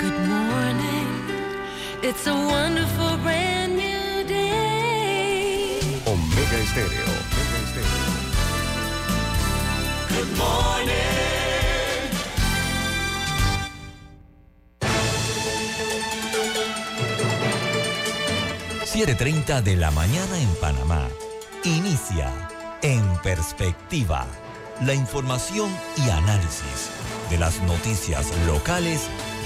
Good morning. It's a wonderful brand new day. Omega Estéreo. Omega Estéreo. Good morning. 7.30 de la mañana en Panamá. Inicia En Perspectiva. La información y análisis de las noticias locales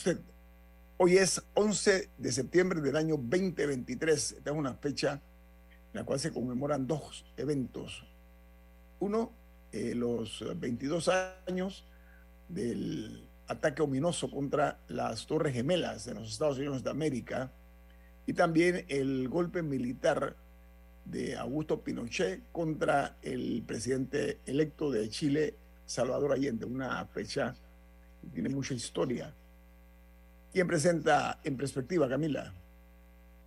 Usted. Hoy es 11 de septiembre del año 2023. Esta es una fecha en la cual se conmemoran dos eventos. Uno, eh, los 22 años del ataque ominoso contra las Torres Gemelas de los Estados Unidos de América y también el golpe militar de Augusto Pinochet contra el presidente electo de Chile, Salvador Allende, una fecha que tiene mucha historia. ¿Quién presenta en perspectiva, Camila?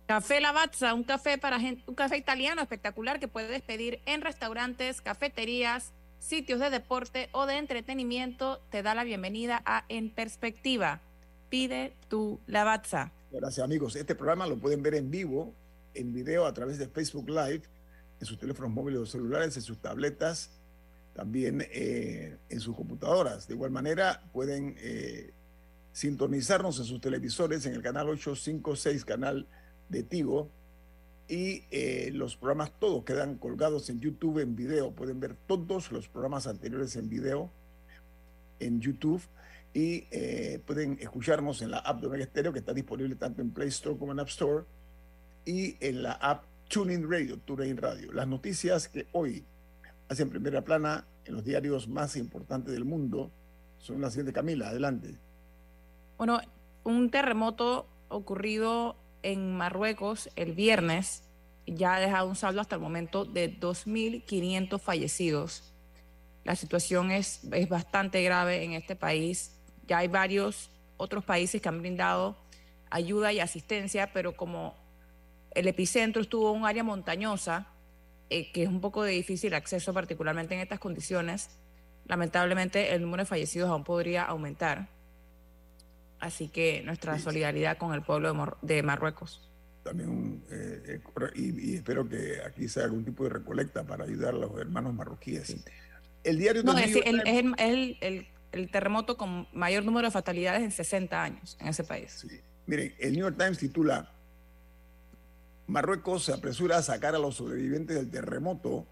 Café Lavazza, un café para gente, un café italiano espectacular que puedes pedir en restaurantes, cafeterías, sitios de deporte o de entretenimiento. Te da la bienvenida a En Perspectiva. Pide tu Lavazza. Gracias, amigos. Este programa lo pueden ver en vivo, en video, a través de Facebook Live, en sus teléfonos móviles o celulares, en sus tabletas también eh, en sus computadoras. De igual manera, pueden eh, sintonizarnos en sus televisores en el canal 856, canal de Tigo. Y eh, los programas todos quedan colgados en YouTube en video. Pueden ver todos los programas anteriores en video en YouTube. Y pueden escucharnos en la app de Omega Stereo, que está disponible tanto en Play Store como en App Store. Y en la app Tuning Radio, TuneIn Radio. Las noticias que hoy en primera plana en los diarios más importantes del mundo son las siguientes. Camila, adelante. Bueno, un terremoto ocurrido en Marruecos el viernes ya ha dejado un saldo hasta el momento de 2.500 fallecidos. La situación es, es bastante grave en este país. Ya hay varios otros países que han brindado ayuda y asistencia, pero como el epicentro estuvo en un área montañosa, eh, que es un poco de difícil acceso, particularmente en estas condiciones, lamentablemente el número de fallecidos aún podría aumentar. Así que nuestra solidaridad con el pueblo de, Marruecos. También, eh, eh, y, espero que aquí sea algún tipo de recolecta para ayudar a los hermanos marroquíes. El diario no, es, el, el, terremoto con mayor número de fatalidades en 60 años en ese país. Miren, el New York Times titula Marruecos se apresura a sacar a los sobrevivientes del terremoto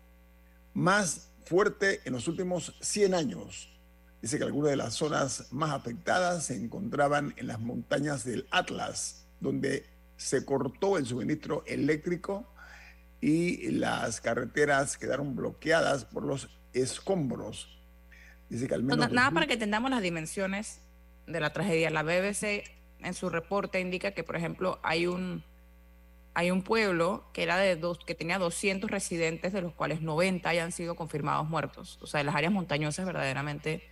más fuerte en los últimos 100 años. Dice que algunas de las zonas más afectadas se encontraban en las montañas del Atlas, donde se cortó el suministro eléctrico y las carreteras quedaron bloqueadas por los escombros. Dice que al menos... nada para que entendamos las dimensiones de la tragedia. La BBC en su reporte indica que, por ejemplo, hay un hay un pueblo que era de dos, que tenía 200 residentes, de los cuales 90 hayan sido confirmados muertos. O sea, las áreas montañosas verdaderamente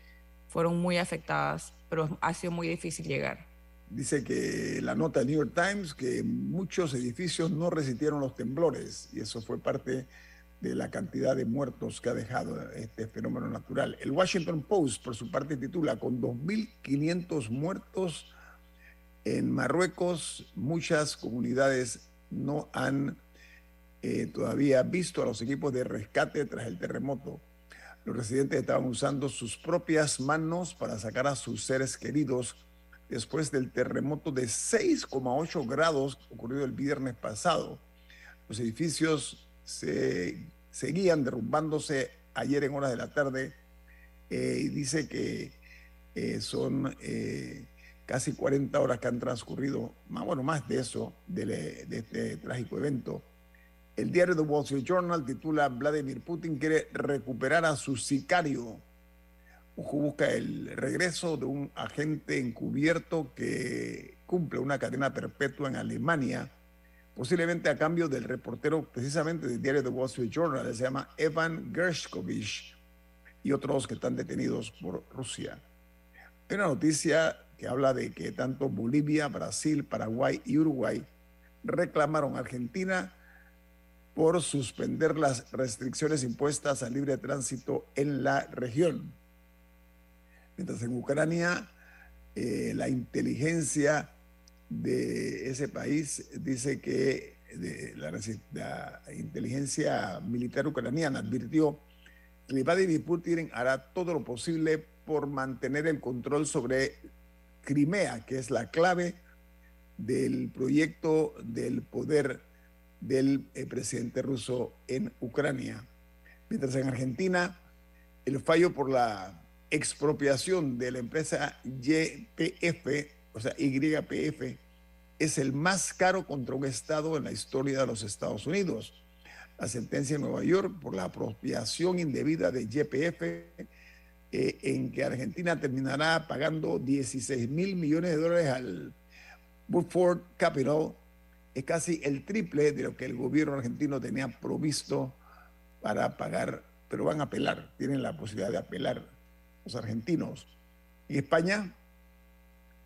fueron muy afectadas, pero ha sido muy difícil llegar. Dice que la nota New York Times que muchos edificios no resistieron los temblores y eso fue parte de la cantidad de muertos que ha dejado este fenómeno natural. El Washington Post, por su parte, titula con 2.500 muertos en Marruecos, muchas comunidades no han eh, todavía visto a los equipos de rescate tras el terremoto. Los residentes estaban usando sus propias manos para sacar a sus seres queridos después del terremoto de 6,8 grados ocurrido el viernes pasado. Los edificios se seguían derrumbándose ayer en horas de la tarde eh, y dice que eh, son eh, casi 40 horas que han transcurrido, más, bueno, más de eso, de, de este trágico evento. El diario The Wall Street Journal titula Vladimir Putin quiere recuperar a su sicario. Busca el regreso de un agente encubierto que cumple una cadena perpetua en Alemania, posiblemente a cambio del reportero precisamente del diario The Wall Street Journal, se llama Evan Gershkovich, y otros que están detenidos por Rusia. Hay una noticia que habla de que tanto Bolivia, Brasil, Paraguay y Uruguay reclamaron a Argentina por suspender las restricciones impuestas al libre tránsito en la región. Mientras en Ucrania eh, la inteligencia de ese país dice que de la, la inteligencia militar ucraniana advirtió que Vladimir Putin hará todo lo posible por mantener el control sobre Crimea, que es la clave del proyecto del poder del eh, presidente ruso en Ucrania. Mientras en Argentina, el fallo por la expropiación de la empresa YPF, o sea, YPF, es el más caro contra un Estado en la historia de los Estados Unidos. La sentencia en Nueva York por la apropiación indebida de YPF, eh, en que Argentina terminará pagando 16 mil millones de dólares al Woodford Capital, es casi el triple de lo que el gobierno argentino tenía provisto para pagar, pero van a apelar, tienen la posibilidad de apelar los argentinos. En España,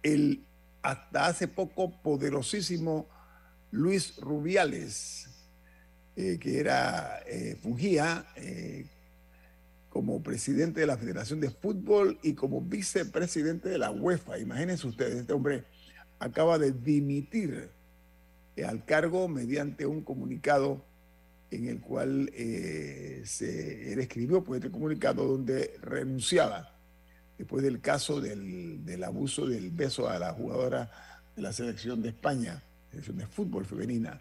el hasta hace poco poderosísimo Luis Rubiales, eh, que era, eh, fungía eh, como presidente de la Federación de Fútbol y como vicepresidente de la UEFA. Imagínense ustedes, este hombre acaba de dimitir al cargo mediante un comunicado en el cual eh, se, él escribió pues, este comunicado donde renunciaba después del caso del, del abuso del beso a la jugadora de la selección de España, selección de fútbol femenina.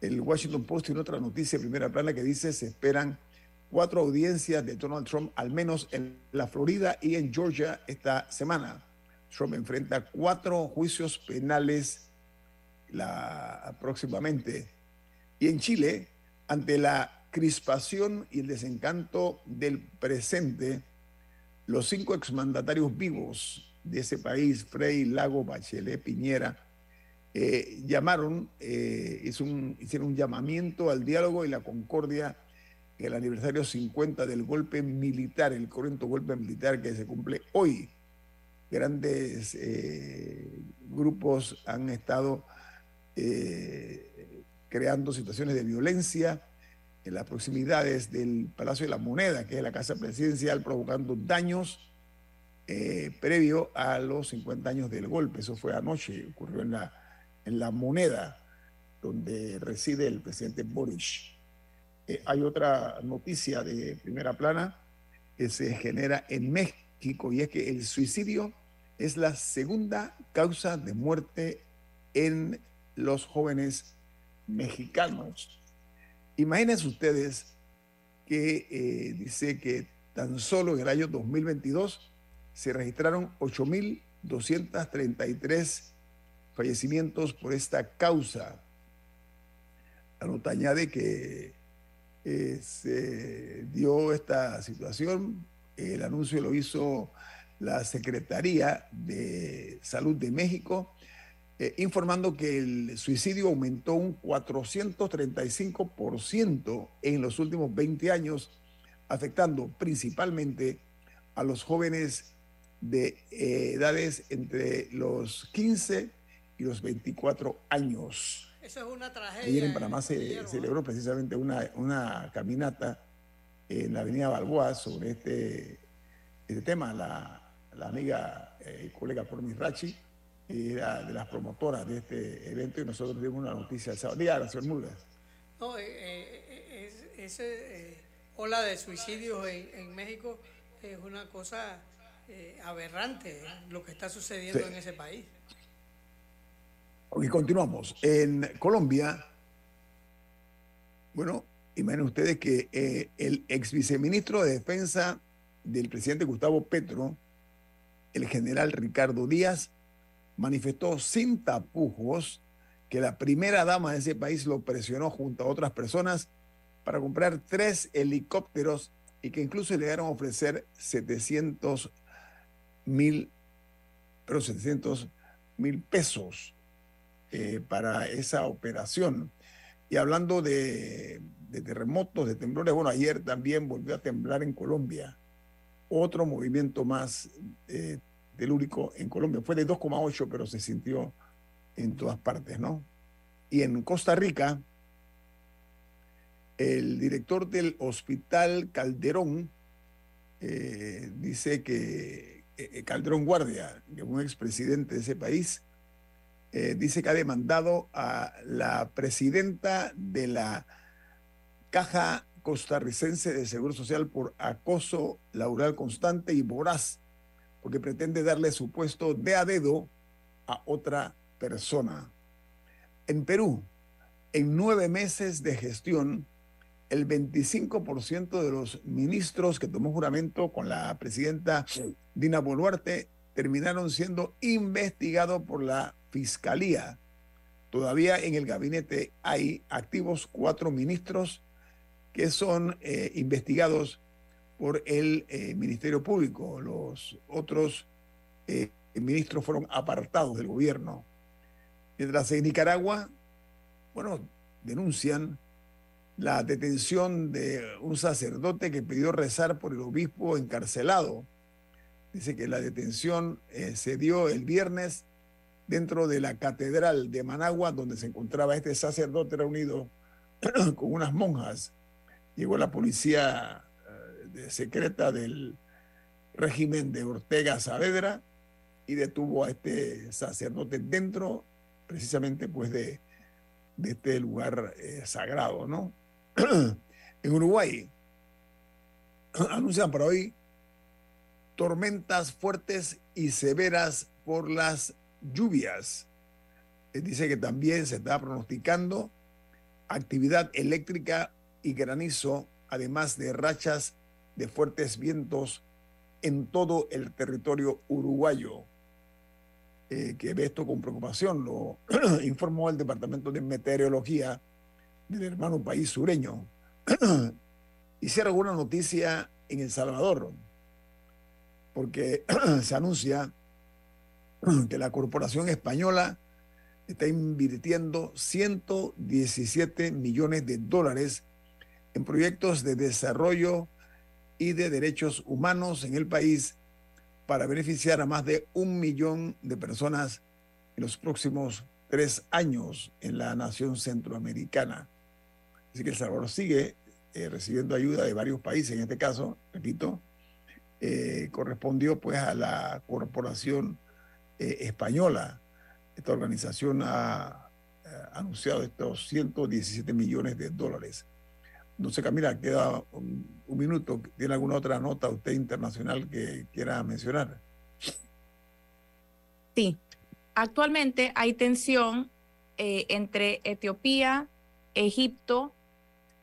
El Washington Post tiene otra noticia de primera plana que dice se esperan cuatro audiencias de Donald Trump, al menos en la Florida y en Georgia esta semana. Trump enfrenta cuatro juicios penales la, próximamente. Y en Chile, ante la crispación y el desencanto del presente, los cinco exmandatarios vivos de ese país, Frei, Lago, Bachelet, Piñera, eh, llamaron, eh, un- hicieron un llamamiento al diálogo y la concordia en el aniversario 50 del golpe militar, el corriente golpe militar que se cumple hoy. Grandes eh, grupos han estado eh, creando situaciones de violencia en las proximidades del Palacio de la Moneda, que es la casa presidencial, provocando daños eh, previo a los 50 años del golpe. Eso fue anoche, ocurrió en la, en la Moneda, donde reside el presidente Boris. Eh, hay otra noticia de primera plana que se genera en México y es que el suicidio es la segunda causa de muerte en los jóvenes mexicanos. Imagínense ustedes que eh, dice que tan solo en el año 2022 se registraron 8.233 fallecimientos por esta causa. La nota añade que eh, se dio esta situación, el anuncio lo hizo la Secretaría de Salud de México, eh, informando que el suicidio aumentó un 435% en los últimos 20 años, afectando principalmente a los jóvenes de eh, edades entre los 15 y los 24 años. Eso es una tragedia. Ayer en Panamá se ¿eh? celebró precisamente una, una caminata en la avenida Balboa sobre este, este tema. La, la amiga eh, y colega Pormi Rachi era de las promotoras de este evento y nosotros dimos una noticia el sábado. Diga, señor Murgas. No, eh, eh, es- ese eh, ola de suicidios en, en México es una cosa eh, aberrante ¿eh? lo que está sucediendo Sí. en ese país. Ok, continuamos. En Colombia, bueno, Imaginen ustedes que el ex viceministro de Defensa del presidente Gustavo Petro, el general Ricardo Díaz, manifestó sin tapujos que la primera dama de ese país lo presionó junto a otras personas para comprar tres helicópteros y que incluso le llegaron a ofrecer 700 mil, pero 700 mil pesos eh, para esa operación. Y hablando de, de terremotos, de temblores, bueno, ayer también volvió a temblar en Colombia. Otro movimiento más eh, telúrico en Colombia. Fue de 2,8, pero se sintió en todas partes, ¿no? Y en Costa Rica, el director del Hospital Calderón eh, dice que eh, Calderón Guardia, que un expresidente de ese país, eh, dice que ha demandado a la presidenta de la Caja Costarricense de Seguro Social por acoso laboral constante y voraz, porque pretende darle su puesto de a dedo a otra persona. En Perú, en nueve meses de gestión, el 25% de los ministros que tomó juramento con la presidenta Dina Boluarte terminaron siendo investigados por la Fiscalía. Todavía en el gabinete hay activos cuatro ministros que son eh, investigados por el eh, Ministerio Público. Los otros eh, ministros fueron apartados del gobierno. Mientras en Nicaragua, bueno, denuncian la detención de un sacerdote que pidió rezar por el obispo encarcelado. Dice que la detención eh, se dio el viernes dentro de la catedral de Managua, donde se encontraba este sacerdote reunido con unas monjas. Llegó la policía eh, secreta del régimen de Ortega Saavedra y detuvo a este sacerdote dentro precisamente pues de, este lugar eh, sagrado, ¿no? en Uruguay anuncian para hoy tormentas fuertes y severas por las lluvias. Dice que también se está pronosticando actividad eléctrica y granizo, además de rachas de fuertes vientos en todo el territorio uruguayo. Eh, que ve esto con preocupación, lo informó el Departamento de Meteorología del hermano país sureño. Hicieron alguna noticia en El Salvador, porque se anuncia que la corporación española está invirtiendo 117 millones de dólares en proyectos de desarrollo y de derechos humanos en el país para beneficiar a más de un millón de personas en los próximos tres años en la nación centroamericana. Así que El Salvador sigue eh, recibiendo ayuda de varios países, en este caso, repito, eh, correspondió pues a la corporación eh, española. Esta organización ha anunciado estos 117 millones de dólares. No sé, Camila, queda un, minuto. ¿Tiene alguna otra nota usted internacional que quiera mencionar? Sí. Actualmente hay tensión entre Etiopía, Egipto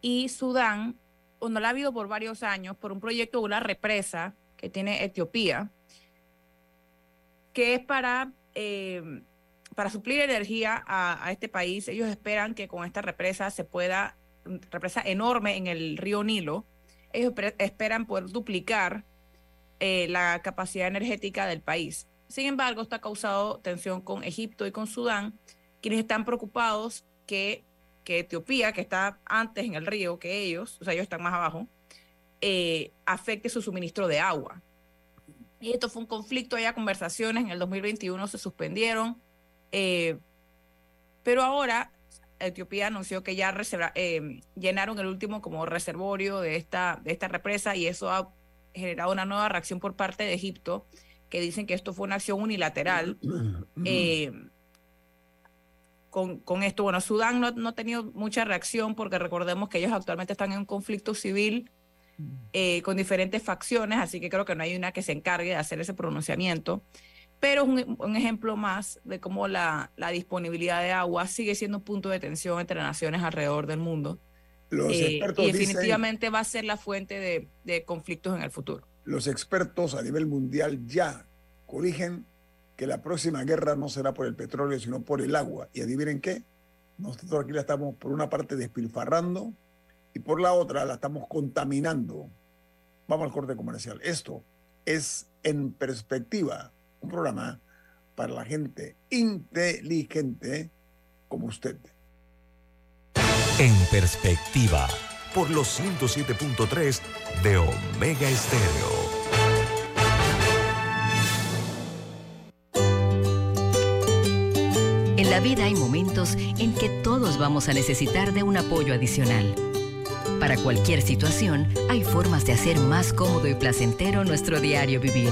y Sudán, o la ha habido por varios años, por un proyecto de una represa que tiene Etiopía, que es para, eh, para suplir energía a, este país. Ellos esperan que con esta represa se pueda, represa enorme en el río Nilo, ellos esperan poder duplicar eh, la capacidad energética del país. Sin embargo, esto ha causado tensión con Egipto y con Sudán, quienes están preocupados que que Etiopía, que está antes en el río que ellos, o sea, ellos están más abajo, eh, afecte su suministro de agua. Y esto fue un conflicto, había conversaciones, en el 2021 se suspendieron, eh, pero ahora Etiopía anunció que ya eh, llenaron el último como reservorio de esta, de esta represa y eso ha generado una nueva reacción por parte de Egipto, que dicen que esto fue una acción unilateral. Eh, con, con, esto. Bueno, Sudán no, no, ha tenido mucha reacción porque recordemos que ellos actualmente están en un conflicto civil eh, con diferentes facciones, así que creo que no hay una que se encargue de hacer ese pronunciamiento. Pero es un, un ejemplo más de cómo la, la, disponibilidad de agua sigue siendo un punto de tensión entre naciones alrededor del mundo. Los eh, expertos y dicen- definitivamente va a ser la fuente de, de conflictos en el futuro. los expertos a nivel mundial ya corrigen que la próxima guerra no será por el petróleo, sino por el agua. Y adivinen qué, nosotros aquí la estamos por una parte despilfarrando y por la otra la estamos contaminando. Vamos al corte comercial. Esto es En Perspectiva, un programa para la gente inteligente como usted. En perspectiva, por los 107.3 de Omega Estéreo. En la vida hay momentos en que todos vamos a necesitar de un apoyo adicional. Para cualquier situación, hay formas de hacer más cómodo y placentero nuestro diario vivir.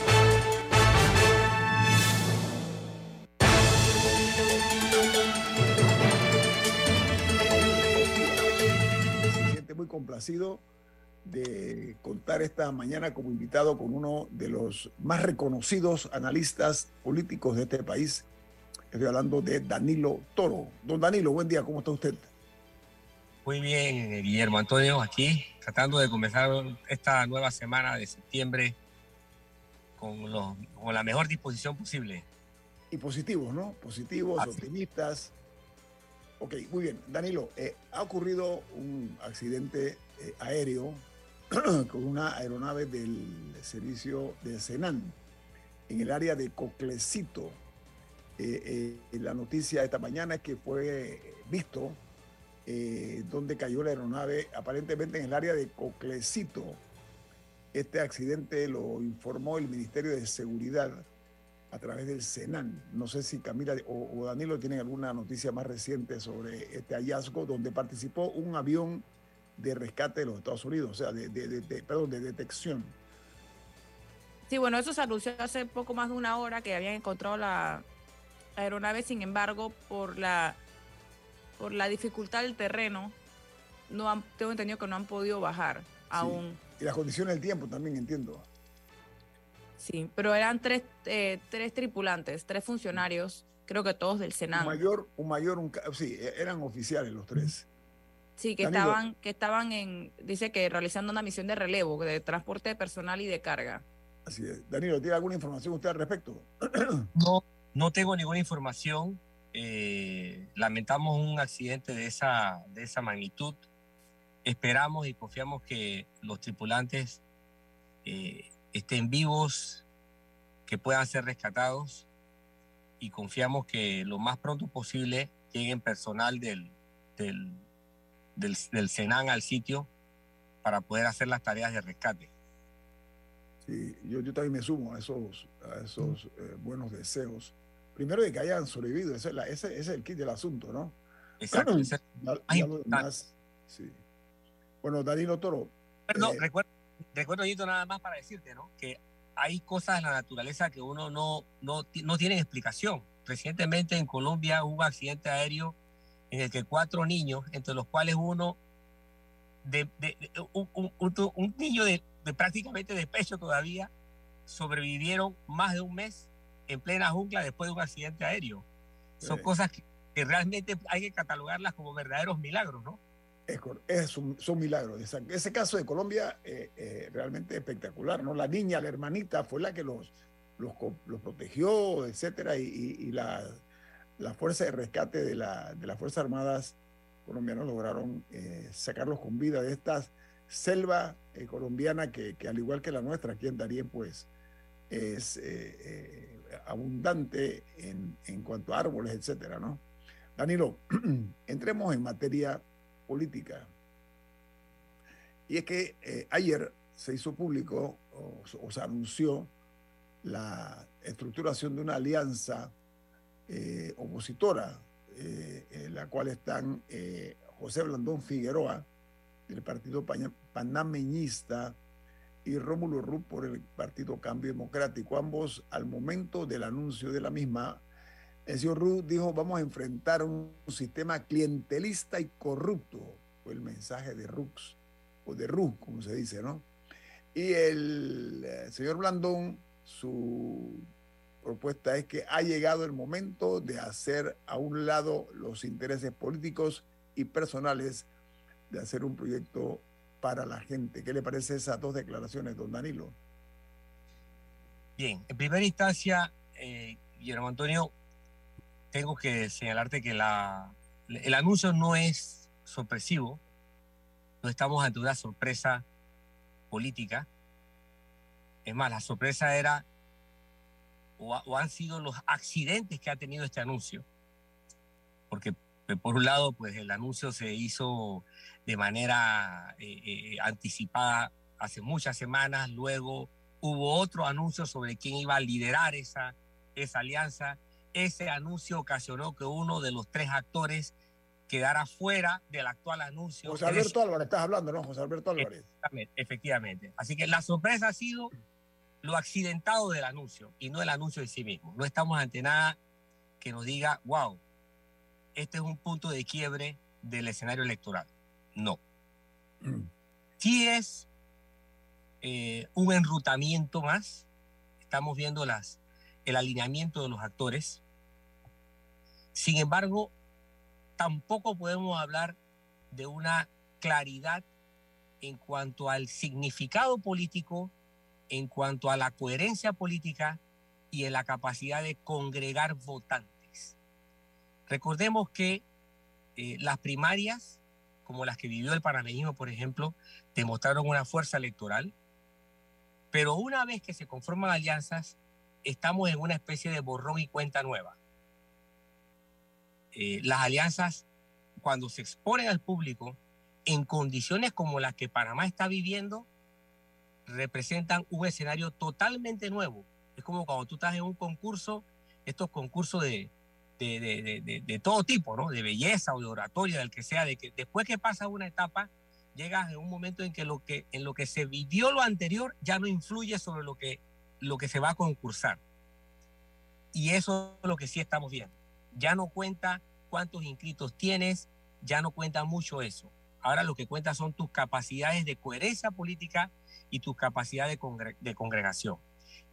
Complacido de contar esta mañana como invitado con uno de los más reconocidos analistas políticos de este país. Estoy hablando de Danilo Toro. Don Danilo, buen día, ¿cómo está usted? Muy bien, eh, Guillermo Antonio, aquí tratando de comenzar esta nueva semana de septiembre con, los- con la mejor disposición posible. Y positivos, ¿no? Positivos, Así. optimistas. Ok, muy bien. Danilo, eh, ha ocurrido un accidente eh, aéreo con una aeronave del servicio de Senan en el área de Coclecito. Eh, la noticia esta mañana es que fue visto donde cayó la aeronave, aparentemente en el área de Coclecito. Este accidente lo informó el Ministerio de Seguridad a través del Senan. No sé si Camila o, o Danilo tienen alguna noticia más reciente sobre este hallazgo donde participó un avión de rescate de los Estados Unidos, o sea, de, de- de- de- perdón, de detección. Sí, bueno, eso se anunció hace poco más de una hora que habían encontrado la aeronave, sin embargo, por la por la dificultad del terreno, no han, tengo entendido que no han podido bajar aún. Y las condiciones del tiempo también, entiendo. Sí, pero eran tres, eh, tres tripulantes, tres funcionarios, creo que todos del Un Senado. mayor, un mayor, un sí, e- eran oficiales los tres. Sí, que Danilo. estaban, que estaban en, dice que realizando una misión de relevo, de transporte de personal y de carga. Así es. Danilo, ¿tiene alguna información usted al respecto? No, no tengo ninguna información. eh, lamentamos un accidente de esa, de esa magnitud. Esperamos y confiamos que los tripulantes eh, estén vivos, que puedan ser rescatados y confiamos que lo más pronto posible lleguen personal del, del, del, del Senan al sitio para poder hacer las tareas de rescate. Sí, yo, yo también me sumo a esos, a esos eh, buenos deseos. Primero de que hayan sobrevivido, ese, es la- ese- ese es el kit del asunto, ¿no? Exacto. ese- Ya- Ay, ya lo demás, sí. Bueno, Danilo Toro. Perdón, eh, recuerdo, recuerdo, Nito, nada más para decirte, ¿no? Que hay cosas en la naturaleza que uno no, no, no tiene explicación. Recientemente en Colombia hubo un accidente aéreo en el que cuatro niños, entre los cuales uno, de, de- de- un, un- un- un niño de, de prácticamente de pecho todavía, sobrevivieron más de un mes en plena jungla después de un accidente aéreo. Son Sí. cosas que, que realmente hay que catalogarlas como verdaderos milagros, ¿no? Es, es son milagros. Ese caso de Colombia eh, eh, realmente espectacular, ¿no? La niña, la hermanita, fue la que los, los, protegió, etcétera, y, y- y la, fuerza de rescate de, la, de las Fuerzas Armadas colombianas lograron eh, sacarlos con vida de esta selva eh, colombiana que, que, al igual que la nuestra aquí en Darién, pues es eh, abundante en, en cuanto a árboles, etcétera, ¿no? Danilo, entremos en materia política. Y es que eh, ayer se hizo público o, se anunció la estructuración de una alianza eh, opositora, eh, en la cual están José Blandón Figueroa, del Partido Panameñista, y Rómulo Ruz por el Partido Cambio Democrático. Ambos, al momento del anuncio de la misma, el señor Ruz dijo, vamos a enfrentar un sistema clientelista y corrupto. Fue el mensaje de Rux, o de Ruz, como se dice, ¿no? Y el eh, señor Blandón, su propuesta es que ha llegado el momento de hacer a un lado los intereses políticos y personales, de hacer un proyecto para la gente. ¿Qué le parece esas dos declaraciones, don Danilo? Bien, en primera instancia, eh, Guillermo Antonio, tengo que señalarte que la, el anuncio no es sorpresivo, no estamos ante una sorpresa política. Es más, la sorpresa era o, o han sido los accidentes que ha tenido este anuncio. Porque eh, por un lado, pues el anuncio se hizo de manera eh, eh, anticipada hace muchas semanas, luego hubo otro anuncio sobre quién iba a liderar esa, esa alianza. Ese anuncio ocasionó que uno de los tres actores quedara fuera del actual anuncio. José Alberto Álvarez, estás hablando, ¿no? José Alberto Álvarez. Efectivamente, efectivamente. Así que la sorpresa ha sido lo accidentado del anuncio y no el anuncio en sí mismo. No estamos ante nada que nos diga, wow, este es un punto de quiebre del escenario electoral. No. Sí es eh, un enrutamiento más. Estamos viendo las, el alineamiento de los actores. Sin embargo, tampoco podemos hablar de una claridad en cuanto al significado político, en cuanto a la coherencia política y en la capacidad de congregar votantes. Recordemos que eh, las primarias, como las que vivió el panameñismo, por ejemplo, demostraron una fuerza electoral, pero una vez que se conforman alianzas, estamos en una especie de borrón y cuenta nueva. Eh, las alianzas, cuando se exponen al público, en condiciones como las que Panamá está viviendo, representan un escenario totalmente nuevo. Es como cuando tú estás en un concurso, estos concursos de, de, de- de- todo tipo, ¿no? De belleza o de oratoria, del que sea, de que después que pasa una etapa, llegas en un momento en que lo que, en lo que se vivió lo anterior ya no influye sobre lo que, lo que se va a concursar. Y eso es lo que sí estamos viendo. Ya no cuenta cuántos inscritos tienes, ya no cuenta mucho eso. Ahora lo que cuenta son tus capacidades de coherencia política y tus capacidades de, congre- de congregación.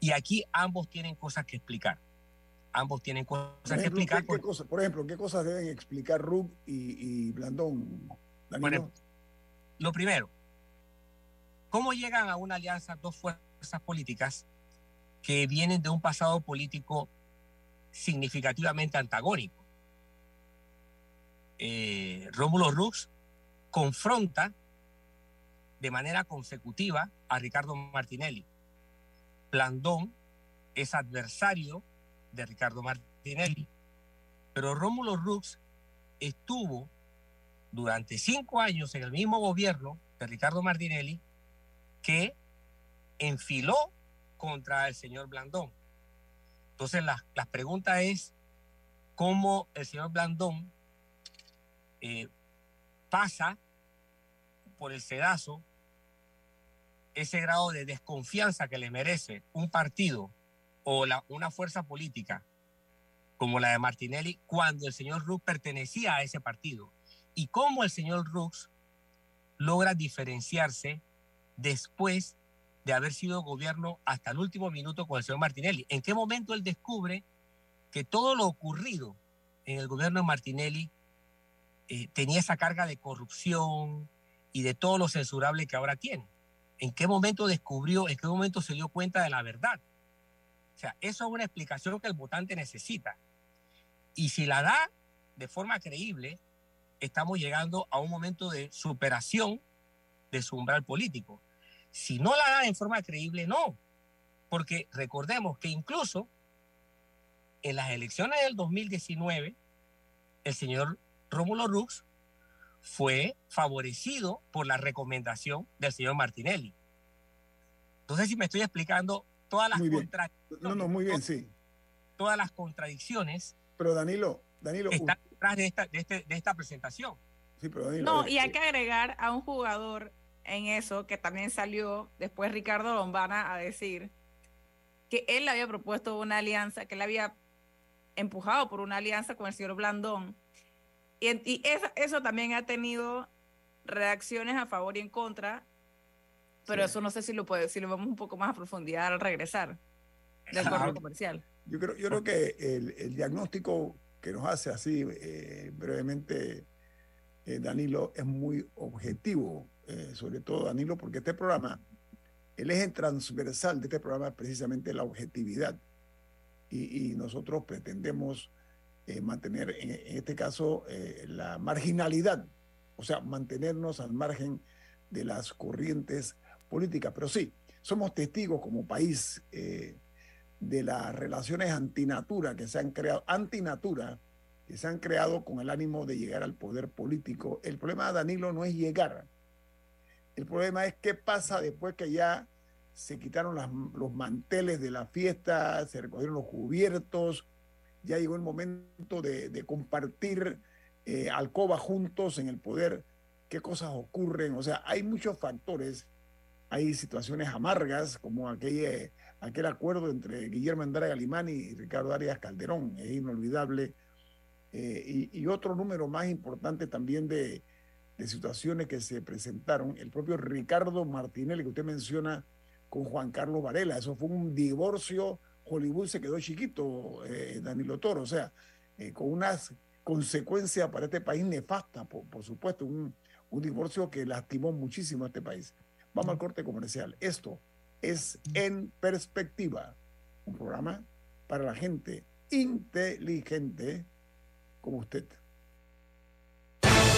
Y aquí ambos tienen cosas que explicar. Ambos tienen cosas que explicar. ¿qué, qué cosa- por ejemplo, ¿qué cosas deben explicar Rub y, y Blandón? Ejemplo, lo primero, ¿cómo llegan a una alianza dos fuerzas políticas que vienen de un pasado político significativamente antagónico? Eh, Rómulo Rux confronta de manera consecutiva a Ricardo Martinelli. Blandón es adversario de Ricardo Martinelli, pero Rómulo Rux estuvo durante cinco años en el mismo gobierno de Ricardo Martinelli que enfiló contra el señor Blandón. Entonces, la, la pregunta es, ¿cómo el señor Blandón eh, pasa por el sedazo ese grado de desconfianza que le merece un partido o la, una fuerza política como la de Martinelli cuando el señor Rux pertenecía a ese partido y cómo el señor Rux logra diferenciarse después de haber sido gobierno hasta el último minuto con el señor Martinelli. ¿En qué momento él descubre que todo lo ocurrido en el gobierno de Martinelli eh, tenía esa carga de corrupción y de todo lo censurable que ahora tiene? ¿En qué momento descubrió, en qué momento se dio cuenta de la verdad? O sea, eso es una explicación que el votante necesita. Y si la da de forma creíble, estamos llegando a un momento de superación de su umbral político. Si no la da en forma creíble, no. Porque recordemos que incluso en las elecciones del 2019, el señor Rómulo Rux fue favorecido por la recomendación del señor Martinelli. Entonces, si me estoy explicando todas las contradicciones. No, no, muy bien, sí. Todas las contradicciones. Pero Danilo, Danilo. Están detrás de esta, de, este, de esta presentación. Sí, pero Danilo, No, eh, y hay que agregar a un jugador en eso que también salió después Ricardo Lombana a decir que él había propuesto una alianza, que él había empujado por una alianza con el señor Blandón. Y, y eso, eso también ha tenido reacciones a favor y en contra, pero Sí. eso no sé si lo puede, si lo vamos un poco más a profundidad al regresar del correo comercial. Yo creo, yo creo que el, el diagnóstico que nos hace así eh, brevemente eh, Danilo es muy objetivo, eh, sobre todo Danilo, porque este programa, el eje transversal de este programa es precisamente la objetividad. Y, nosotros pretendemos eh, mantener, en, este caso, eh, la marginalidad, o sea, mantenernos al margen de las corrientes políticas. Pero sí, somos testigos como país. de las relaciones antinatura que se han creado, antinatura, que se han creado con el ánimo de llegar al poder político. El problema, Danilo, no es llegar. El problema es qué pasa después que ya se quitaron los manteles de la fiesta, se recogieron los cubiertos, ya llegó el momento de, compartir eh, alcoba juntos en el poder, qué cosas ocurren. O sea, hay muchos factores, hay situaciones amargas como aquella aquel acuerdo entre Guillermo Andrade Galimán y Ricardo Arias Calderón, es inolvidable. Eh, y otro número más importante también de, de situaciones que se presentaron, el propio Ricardo Martinelli que usted menciona con Juan Carlos Varela, eso fue un divorcio, Hollywood se quedó chiquito, eh, Danilo Toro, o sea, eh, con unas consecuencias para este país nefastas, por, por supuesto, un, un divorcio que lastimó muchísimo a este país. Vamos al corte comercial. Esto es En Perspectiva, un programa para la gente inteligente como usted.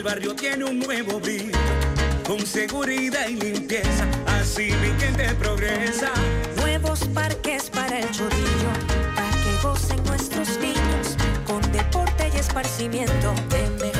El barrio tiene un nuevo brillo, con seguridad y limpieza, así mi gente progresa. Nuevos parques para el chorrillo, para que gocen nuestros niños, con deporte y esparcimiento, de mejorar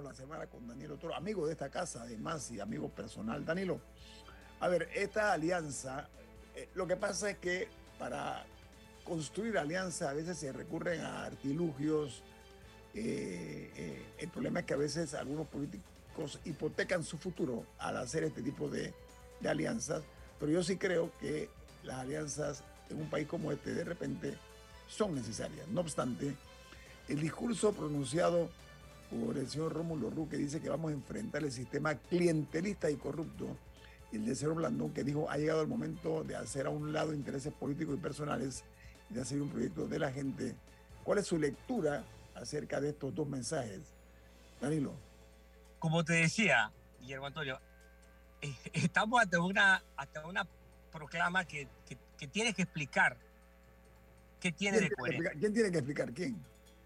La semana con Danilo Toro, amigo de esta casa, además, y amigo personal. Danilo, a ver, esta alianza, eh, lo que pasa es que para construir alianza a veces se recurren a artilugios. eh, eh, el problema es que a veces algunos políticos hipotecan su futuro al hacer este tipo de, de alianzas, pero yo sí creo que las alianzas en un país como este de repente son necesarias. No obstante, el discurso pronunciado por el señor Rómulo Ru, que dice que vamos a enfrentar el sistema clientelista y corrupto, y el de señor Blandón, que dijo ha llegado el momento de hacer a un lado intereses políticos y personales y de hacer un proyecto de la gente. ¿Cuál es su lectura acerca de estos dos mensajes? Danilo. Como te decía, Guillermo Antonio, eh, estamos ante una, ante una proclama que, que, que tiene que explicar qué tiene ¿Quién de tiene que? ¿Quién tiene que explicar? ¿Quién?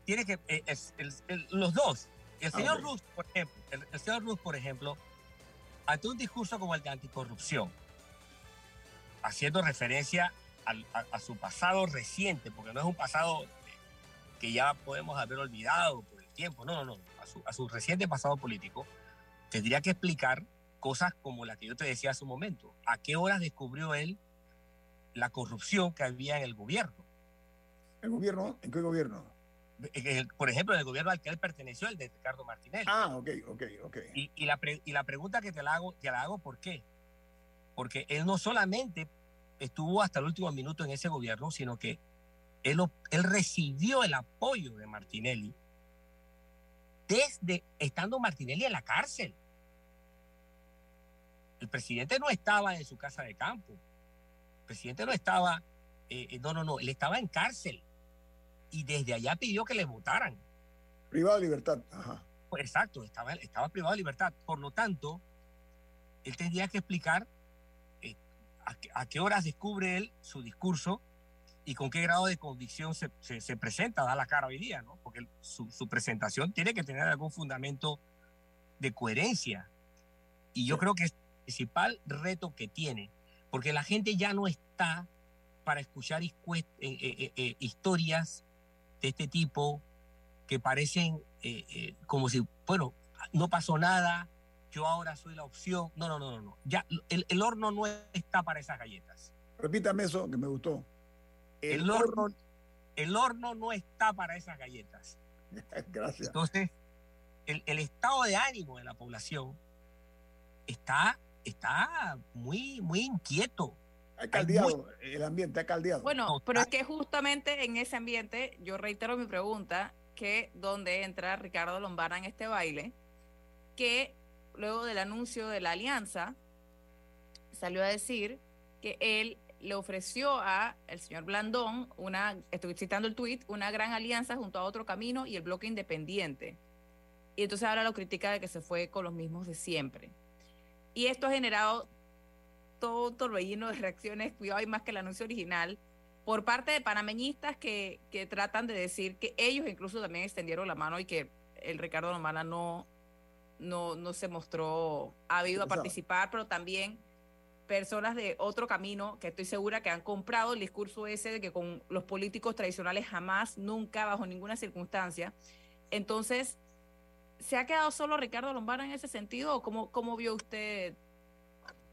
tiene que eh, es- el- el- los dos el Ah, señor. Ruz por ejemplo el, el señor Ruz por ejemplo ante un discurso como el de anticorrupción haciendo referencia a, a su pasado reciente porque no es un pasado que ya podemos haber olvidado por el tiempo no no no a su, a su reciente pasado político tendría que explicar cosas como la que yo te decía hace un momento a qué horas descubrió él la corrupción que había en el gobierno ¿El gobierno? ¿En qué gobierno? El- por ejemplo, en el gobierno al que él perteneció, el de Ricardo Martinelli. Ah, ok, ok, ok. Y, y la, pre- y la pregunta que te la hago, te la hago, ¿por qué? Porque él no solamente estuvo hasta el último minuto en ese gobierno, sino que él, él recibió el apoyo de Martinelli desde estando Martinelli en la cárcel. El presidente no estaba en su casa de campo. El presidente no estaba, eh, eh, no, no, no, él estaba en cárcel. Y desde allá pidió que le votaran. Privado de libertad. Ajá. Pues exacto, estaba, estaba privado de libertad. Por lo tanto, él tendría que explicar eh, a, qué- a qué horas descubre él su discurso y con qué grado de convicción se, se- se presenta, da la cara hoy día, ¿no? Porque su, su presentación tiene que tener algún fundamento de coherencia. Y yo creo que es el principal reto que tiene, porque la gente ya no está para escuchar eh, eh, eh, eh, historias de este tipo que parecen eh, eh, como si, bueno, no pasó nada, yo ahora soy la opción. No, no, no, no, no. Ya, el, el horno no está para esas galletas. Repítame eso que me gustó. El, horno, el horno no está para esas galletas. Gracias. Entonces, el, el estado de ánimo de la población está, está muy, muy inquieto. Ha caldeado, el ambiente ha caldeado. Bueno, pero es que justamente en ese ambiente, yo reitero mi pregunta, que donde entra Ricardo Lombana en este baile, que luego del anuncio de la alianza, salió a decir que él le ofreció a el señor Blandón una, estoy citando el tuit, una gran alianza junto a otro camino y el bloque independiente. Y entonces ahora lo critica de que se fue con los mismos de siempre. Y esto ha generado todo un torbellino de reacciones, cuidado, hay más que el anuncio original, por parte de panameñistas que, que tratan de decir que ellos incluso también extendieron la mano y que el Ricardo Lomana no, no, no se mostró ávido a participar, pero también personas de otro camino que estoy segura que han comprado el discurso ese de que con los políticos tradicionales jamás, nunca, bajo ninguna circunstancia. Entonces, ¿se ha quedado solo Ricardo Lombana en ese sentido o cómo, cómo vio usted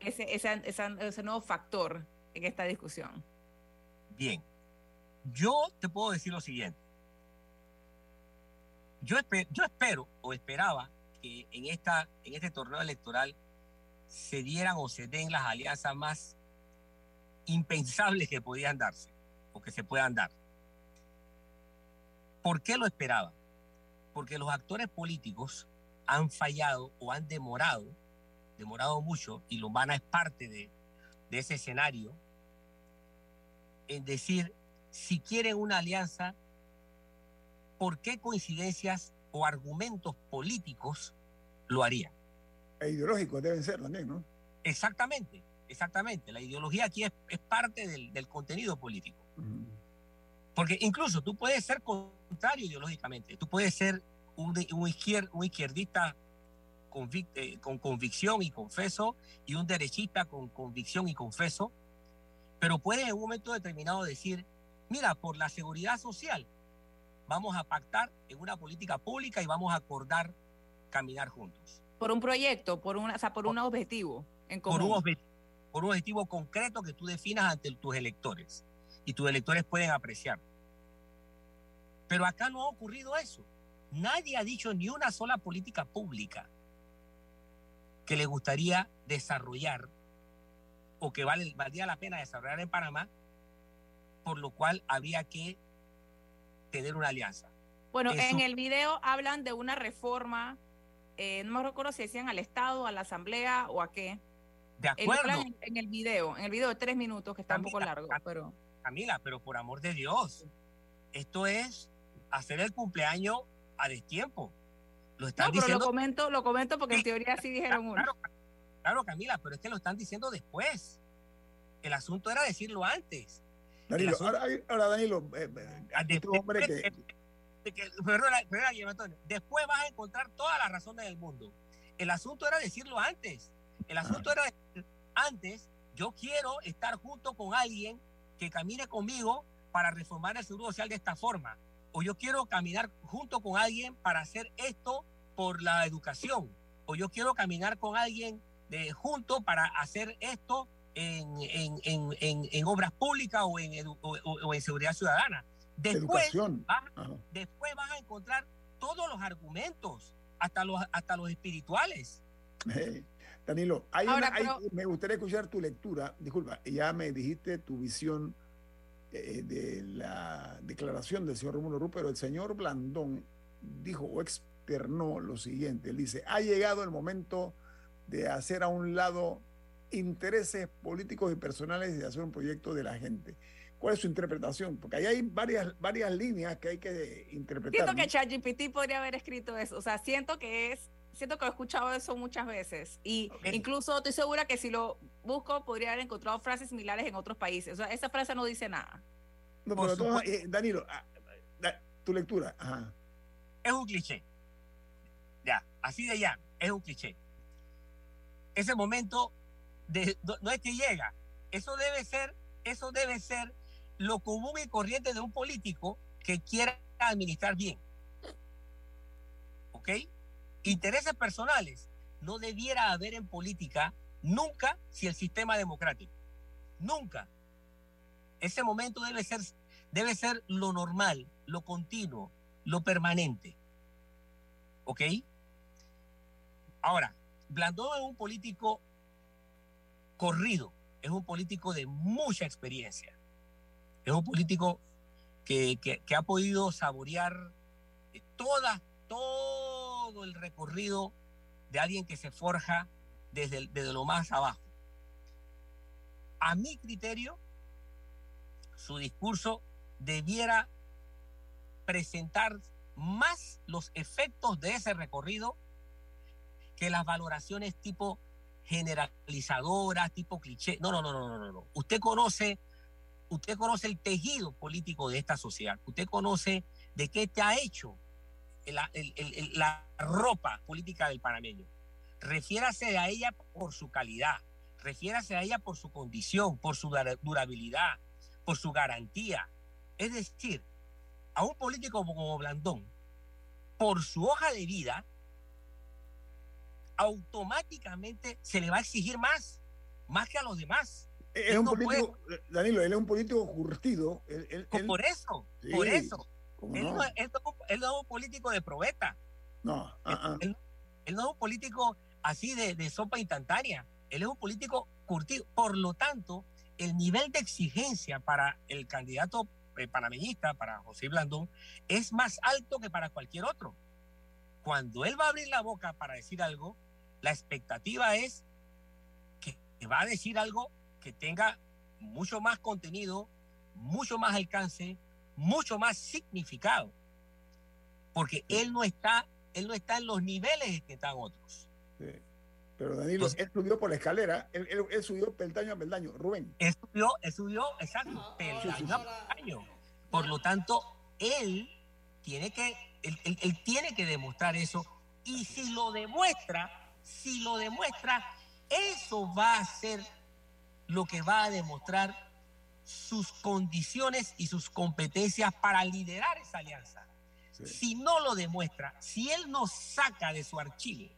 ese, ese, ese- nuevo factor en esta discusión? Bien, yo te puedo decir lo siguiente. Yo, espe- yo espero o esperaba que en, esta, en este torneo electoral se dieran o se den las alianzas más impensables que podían darse o que se puedan dar. ¿Por qué lo esperaba? Porque los actores políticos han fallado o han demorado, demorado mucho, y Lombana es parte de, de ese escenario, en decir, si quieren una alianza, ¿por qué coincidencias o argumentos políticos lo harían? E ideológicos deben ser también, ¿no? Exactamente, exactamente. La ideología aquí es, es parte del, del contenido político. Porque incluso tú puedes ser contrario ideológicamente, tú puedes ser un, de- un, izquier- un izquierdista convic- eh, con convicción y confeso y un derechista con convicción y confeso, pero puedes en un momento determinado decir, mira, por la seguridad social vamos a pactar en una política pública y vamos a acordar caminar juntos. Por un proyecto, por, una, o sea, por un objetivo en común. por un, obje- por un objetivo concreto que tú definas ante tus electores y tus electores pueden apreciar. Pero acá no ha ocurrido eso. Nadie ha dicho ni una sola política pública que le gustaría desarrollar o que vale, valdría la pena desarrollar en Panamá, por lo cual habría que tener una alianza. Bueno, Eso- en el video hablan de una reforma, eh, no me recuerdo si decían al Estado, a la Asamblea o a qué. De Eh, acuerdo. en el video, en el video de tres minutos, que está un poco largo, pero... Camila, pero por amor de Dios, esto es hacer el cumpleaños a destiempo. Lo están No, pero lo diciendo. comento, lo comento porque en teoría sí dijeron uno. Claro, claro, Camila, pero es que lo están diciendo después. El asunto era decirlo antes. Danilo, asunto- ahora, ahora, Danilo, eh, eh, Ah, este hombre que, de que- perdona, perdona, Guillermo Antonio, después vas a encontrar todas las razones del mundo. El asunto era decirlo antes. El asunto era decir, antes, yo quiero estar junto con alguien que camine conmigo para reformar el seguro social de esta forma. O yo quiero caminar junto con alguien para hacer esto por la educación. O yo quiero caminar con alguien de junto para hacer esto en, en- en- en- en obras públicas o en, edu- o- o- o en seguridad ciudadana. Después, Educación. vas- después vas a encontrar todos los argumentos, hasta los, hasta los espirituales. Danilo, hay Ahora, una- hay- pero- me gustaría escuchar tu lectura. Disculpa, ya me dijiste tu visión eh, de la declaración del señor Rómulo Ruz, pero el señor Blandón dijo o externó lo siguiente. Él dice, ha llegado el momento de hacer a un lado intereses políticos y personales y de hacer un proyecto de la gente. ¿Cuál es su interpretación? Porque ahí hay varias, varias líneas que hay que interpretar. Siento ¿no? que ChatGPT podría haber escrito eso. O sea, siento que es, siento que he escuchado eso muchas veces. Y incluso estoy segura que si lo busco, podría haber encontrado frases similares en otros países. O sea, esa frase no dice nada. No, pero eh, Danilo, ah, da- tu lectura. Ajá. Es un cliché. Ya, así de ya, es un cliché. Ese momento no es que llega. Eso debe ser, eso debe ser lo común y corriente de un político que quiera administrar bien. ¿Ok? Intereses personales no debiera haber en política nunca si el sistema democrático. Nunca. Ese momento debe ser, debe ser lo normal, lo continuo, lo permanente. ¿Ok? Ahora, Blandón es un político corrido, es un político de mucha experiencia, es un político que, que- ha podido saborear eh, toda, todo el recorrido de alguien que se forja desde, desde lo más abajo. A mi criterio, su discurso debiera presentar más los efectos de ese recorrido que las valoraciones tipo generalizadoras, tipo cliché. No, no, no, no, no, no. Usted conoce, usted conoce el tejido político de esta sociedad, usted conoce de qué te ha hecho la, la ropa política del panameño. Refiérase a ella por su calidad, refiérase a ella por su condición, por su dura- durabilidad, por su garantía. Es decir, a un político como Blandón, por su hoja de vida, automáticamente se le va a exigir más, más que a los demás. Es Él un no político, Danilo, él es un político curtido. Él- él- puede- él- por eso, Sí, por eso. ¿cómo Él no? no, es un político de probeta. No, ah. Él, él no es un político así de, de sopa instantánea. Él es un político curtido. Por lo tanto, el nivel de exigencia para el candidato eh, panameñista, para José Blandón, es más alto que para cualquier otro. Cuando él va a abrir la boca para decir algo, la expectativa es que que va a decir algo que tenga mucho más contenido, mucho más alcance, mucho más significado. Porque él no está, él no está en los niveles en que están otros. Sí. Pero Danilo, él subió por la escalera, él, él- él subió peldaño a peldaño. Rubén. Él subió, él subió, exacto, peldaño a peldaño. Por lo tanto, él tiene que, él, él- él tiene que demostrar eso. Y si lo demuestra, si lo demuestra, eso va a ser lo que va a demostrar sus condiciones y sus competencias para liderar esa alianza. Si no lo demuestra, si él no saca de su archivo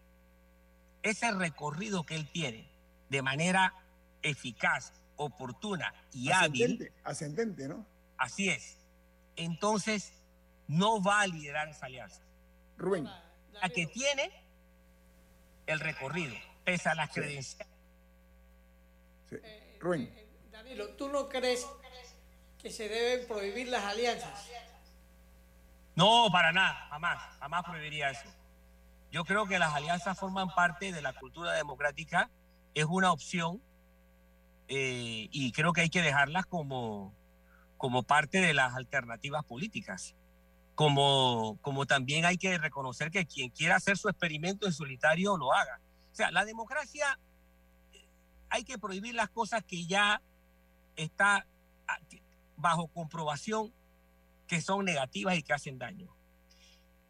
ese recorrido que él tiene de manera eficaz, oportuna y hábil, Ascendente, ascendente, ¿no? así es, entonces no va a liderar esa alianza. Rubén. La que tiene el recorrido, pese a las credenciales. Rubén. Danilo, ¿tú no crees que se deben prohibir las alianzas? No, para nada, jamás, jamás prohibiría eso. Yo creo que las alianzas forman parte de la cultura democrática, es una opción eh, y creo que hay que dejarlas como, como parte de las alternativas políticas. Como, como también hay que reconocer que quien quiera hacer su experimento en solitario lo haga. O sea, la democracia eh, hay que prohibir las cosas que ya está ah, bajo comprobación que son negativas y que hacen daño.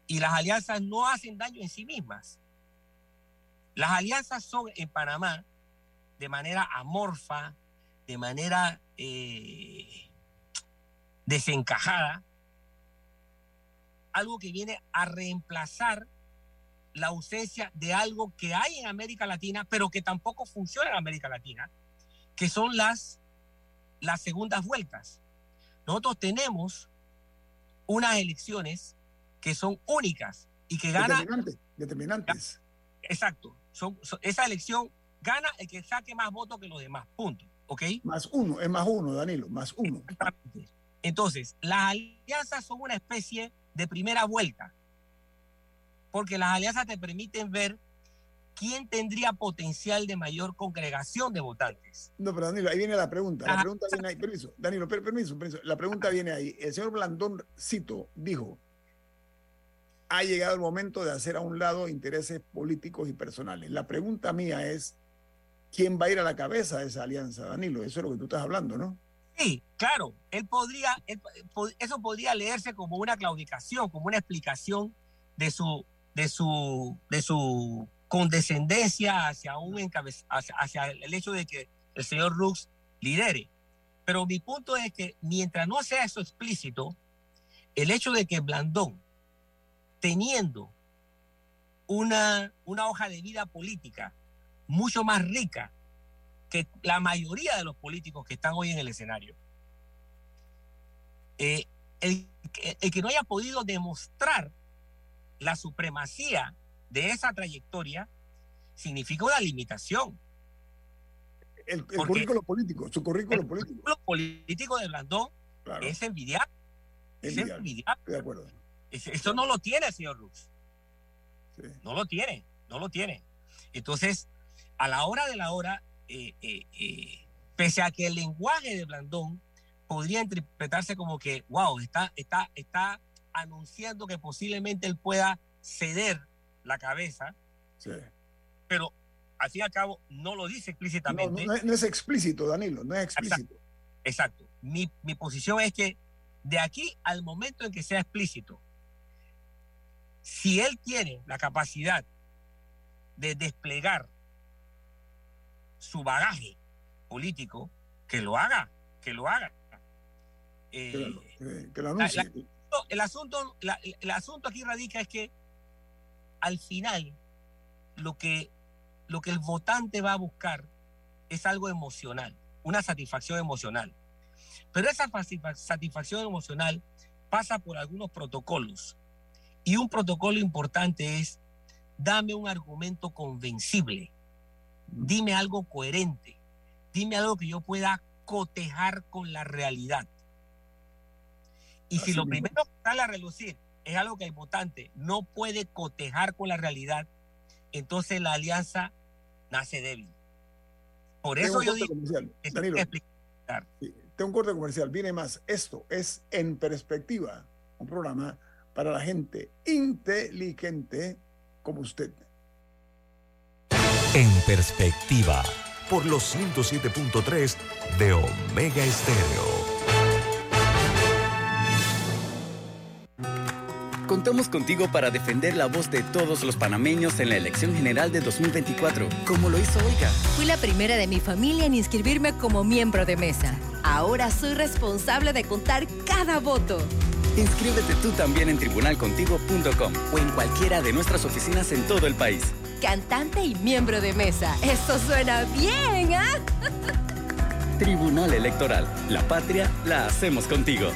Y las alianzas no hacen daño en sí mismas. Las alianzas son en Panamá de manera amorfa, de manera eh, desencajada, algo que viene a reemplazar la ausencia de algo que hay en América Latina, pero que tampoco funciona en América Latina, que son las, las segundas vueltas. Nosotros tenemos unas elecciones que son únicas y que gana Determinantes. Determinantes. Exacto. Son, son- esa elección gana el que saque más votos que los demás. Punto. ¿Ok? Más uno, es más uno, Danilo, más uno. Entonces, las alianzas son una especie de primera vuelta. Porque las alianzas te permiten ver quién tendría potencial de mayor congregación de votantes. No, pero Danilo, ahí viene la pregunta. La pregunta viene ahí. Permiso, Danilo, per- permiso, permiso. La pregunta viene ahí. El señor Blandón Cito dijo: ha llegado el momento de hacer a un lado intereses políticos y personales. La pregunta mía es: ¿quién va a ir a la cabeza de esa alianza, Danilo? Eso es lo que tú estás hablando, ¿no? Sí, claro, él podría, eso podría leerse como una claudicación, como una explicación de su, de su, de su condescendencia hacia un encabez- hacia, hacia el hecho de que el señor Rux lidere. Pero mi punto es que mientras no sea eso explícito, el hecho de que Blandón, teniendo una, una hoja de vida política mucho más rica que la mayoría de los políticos que están hoy en el escenario, eh, el, que- el que no haya podido demostrar la supremacía de esa trayectoria significa una limitación. El, el currículo político, su currículo político. Lo político de Blandón Claro. es envidiable. Es Envidiable. Estoy de acuerdo. Es- Eso no lo tiene el señor Rux. No lo tiene, no lo tiene. Entonces, a la hora de la hora, eh, eh, eh, pese a que el lenguaje de Blandón podría interpretarse como que, wow, está, está, está anunciando que posiblemente él pueda ceder la cabeza, Sí. pero al fin y al cabo no lo dice explícitamente. no, no es- no es explícito, Danilo, no es explícito. Exacto. mi, mi posición es que de aquí al momento en que sea explícito, si él tiene la capacidad de desplegar su bagaje político, que lo haga, que lo haga. Eh, Que la- la- el, asunto, el asunto aquí radica es que al final lo que, lo que el votante va a buscar es algo emocional, una satisfacción emocional. Pero esa satisfa- satisfacción emocional pasa por algunos protocolos. Y un protocolo importante es, dame un argumento convencible, dime algo coherente, dime algo que yo pueda cotejar con la realidad. Y si lo primero que sale a relucir es algo que el votante no puede cotejar con la realidad, entonces la alianza nace débil. Por eso yo digo que Danilo, que sí, tengo un corte comercial. Viene más. Esto es En Perspectiva, un programa para la gente inteligente como usted. En perspectiva. Por los 107.3 de Omega Estéreo. Contamos contigo para defender la voz de todos los panameños en la elección general de 2024, como lo hizo Olga. Fui la primera de mi familia en inscribirme como miembro de mesa. Ahora soy responsable de contar cada voto. Inscríbete tú también en tribunalcontigo.com o en cualquiera de nuestras oficinas en todo el país. Cantante y miembro de mesa. Eso suena bien, ¿ah? Tribunal Electoral. La patria la hacemos contigo.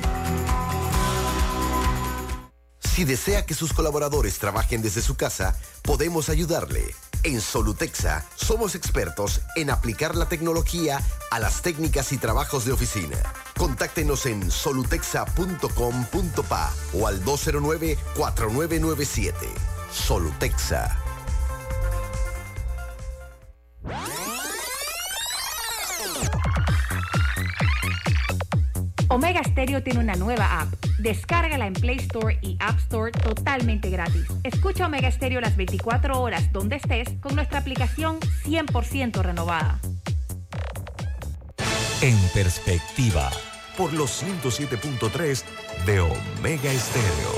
Si desea que sus colaboradores trabajen desde su casa, podemos ayudarle. En Solutexa somos expertos en aplicar la tecnología a las técnicas y trabajos de oficina. Contáctenos en solutexa.com.pa o al 209-4997. Solutexa. Omega Stereo tiene una nueva app. Descárgala en Play Store y App Store totalmente gratis. Escucha Omega Stereo las 24 horas donde estés con nuestra aplicación 100% renovada. En perspectiva. Por los 107.3 de Omega Estéreo.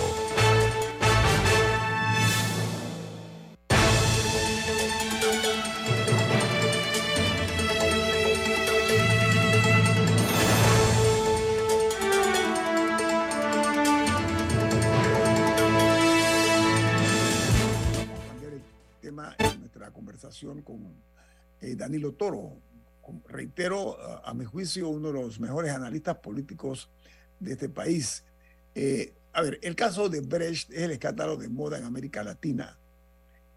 cambiar el tema en nuestra conversación con eh, Danilo Toro. Reitero, a, mi juicio, uno de los mejores analistas políticos de este país. Eh, a ver, el caso de Brecht es el escándalo de moda en América Latina.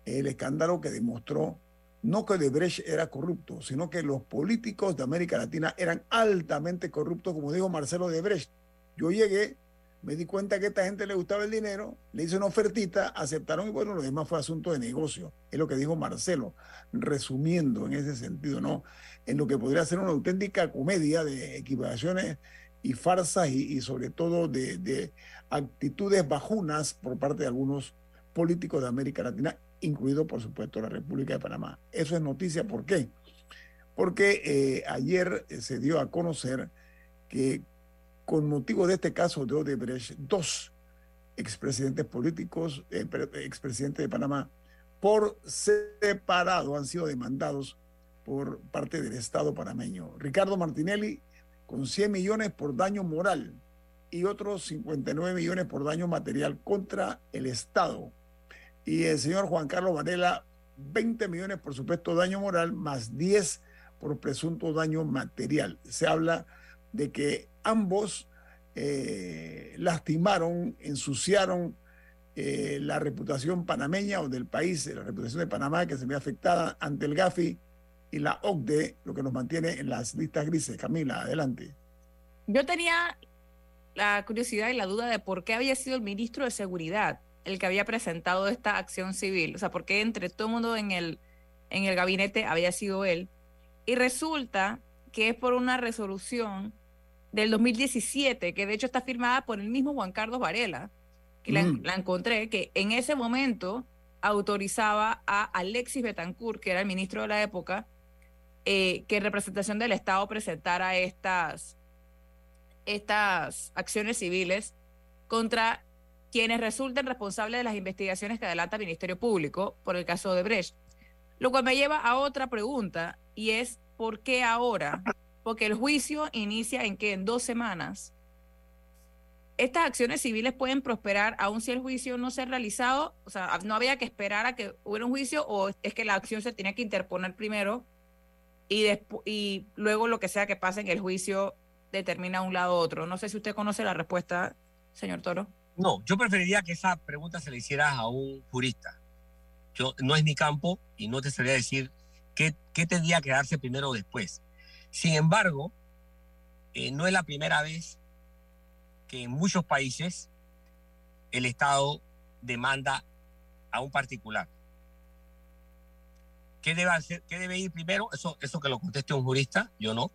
El escándalo que demostró no que Brecht era corrupto, sino que los políticos de América Latina eran altamente corruptos, como dijo Marcelo de Brecht. Yo llegué, me di cuenta que a esta gente le gustaba el dinero, le hice una ofertita, aceptaron y bueno, lo demás fue asunto de negocio. Es lo que dijo Marcelo, resumiendo en ese sentido, ¿no? En lo que podría ser una auténtica comedia de equivocaciones y farsas y, sobre todo de, de actitudes bajunas por parte de algunos políticos de América Latina, incluido por supuesto la República de Panamá. Eso es noticia, ¿por qué? Porque eh, ayer eh, se dio a conocer que con motivo de este caso de Odebrecht, dos expresidentes políticos, eh, pre- expresidentes de Panamá, por separado han sido demandados por parte del Estado panameño. Ricardo Martinelli con 100 millones por daño moral y otros 59 millones por daño material contra el Estado. Y el señor Juan Carlos Varela, 20 millones por supuesto daño moral, más 10 por presunto daño material. Se habla de que ambos eh, lastimaron, ensuciaron eh, la reputación panameña o del país, la reputación de Panamá que se ve afectada ante el GAFI y la OCDE, lo que nos mantiene en las listas grises. Camila, adelante. Yo tenía la curiosidad y la duda de por qué había sido el ministro de Seguridad el que había presentado esta acción civil. O sea, por qué entre todo el mundo en el, en el gabinete había sido él. Y resulta que es por una resolución del 2017, que de hecho está firmada por el mismo Juan Carlos Varela, que la, Mm. la encontré, que en ese momento autorizaba a Alexis Betancourt, que era el ministro de la época, eh, que en representación del Estado presentara estas, estas acciones civiles contra quienes resulten responsables de las investigaciones que adelanta el Ministerio Público por el caso de Brecht. Lo cual me lleva a otra pregunta y es ¿por qué ahora? Porque el juicio inicia en que en dos semanas. Estas acciones civiles pueden prosperar aun si el juicio no se ha realizado, o sea, no había que esperar a que hubiera un juicio o es que la acción se tenía que interponer primero y, y luego lo que sea que pase en el juicio determina un lado u otro. No sé si usted conoce la respuesta, señor Toro. No, yo preferiría que esa pregunta se le hiciera a un jurista. Yo, no es mi campo y no te sabría decir qué, qué tendría que darse primero o después. Sin embargo, eh, no es la primera vez que en muchos países el Estado demanda a un particular. ¿Qué debe, ir primero? Eso, que lo conteste un jurista, yo no.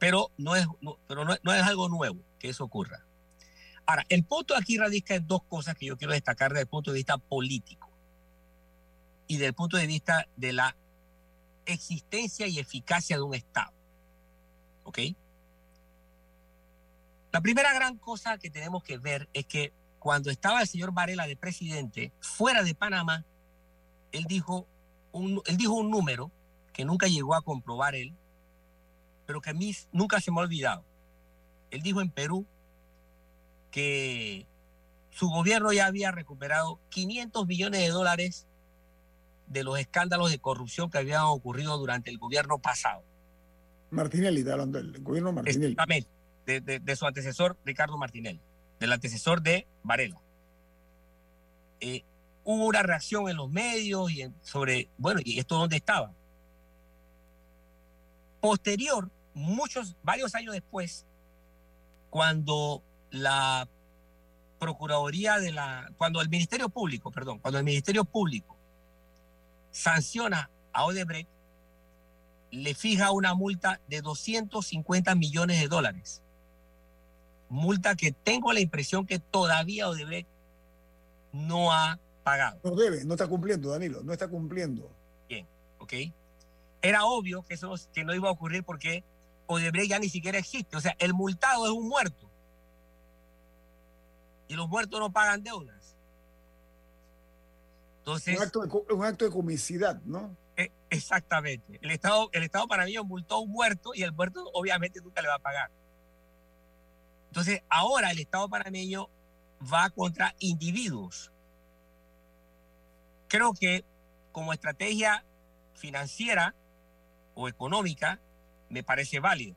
Pero no es, no es algo nuevo que eso ocurra. Ahora, el punto aquí radica en dos cosas que yo quiero destacar desde el punto de vista político y desde el punto de vista de la existencia y eficacia de un Estado. ¿Ok? La primera gran cosa que tenemos que ver es que cuando estaba el señor Varela de presidente fuera de Panamá, él dijo un, él dijo un número que nunca llegó a comprobar él, pero que a mí nunca se me ha olvidado. Él dijo en Perú que su gobierno ya había recuperado 500 millones de dólares de los escándalos de corrupción que habían ocurrido durante el gobierno pasado. Martinelli, está hablando del gobierno Martinelli. Exactamente, de, su antecesor Ricardo Martinelli, del antecesor de Varela. Eh, hubo una reacción en los medios y sobre, bueno, ¿y esto dónde estaba? Posterior, muchos, varios años después, cuando la Procuraduría de la, cuando el Ministerio Público, perdón, cuando el Ministerio Público sanciona a Odebrecht, le fija una multa de 250 millones de dólares. Multa que tengo la impresión que todavía Odebrecht no ha pagado. No debe, no está cumpliendo, Danilo, no está cumpliendo. Bien, ¿ok? Era obvio que eso que no iba a ocurrir porque Odebrecht ya ni siquiera existe. O sea, el multado es un muerto. Y los muertos no pagan deudas. Entonces, Un acto de, co- un acto de comicidad, ¿no? Exactamente. El Estado, el Estado panameño multó a un muerto y el muerto obviamente nunca le va a pagar. Entonces, ahora el Estado panameño va contra individuos. Creo que como estrategia financiera o económica me parece válido.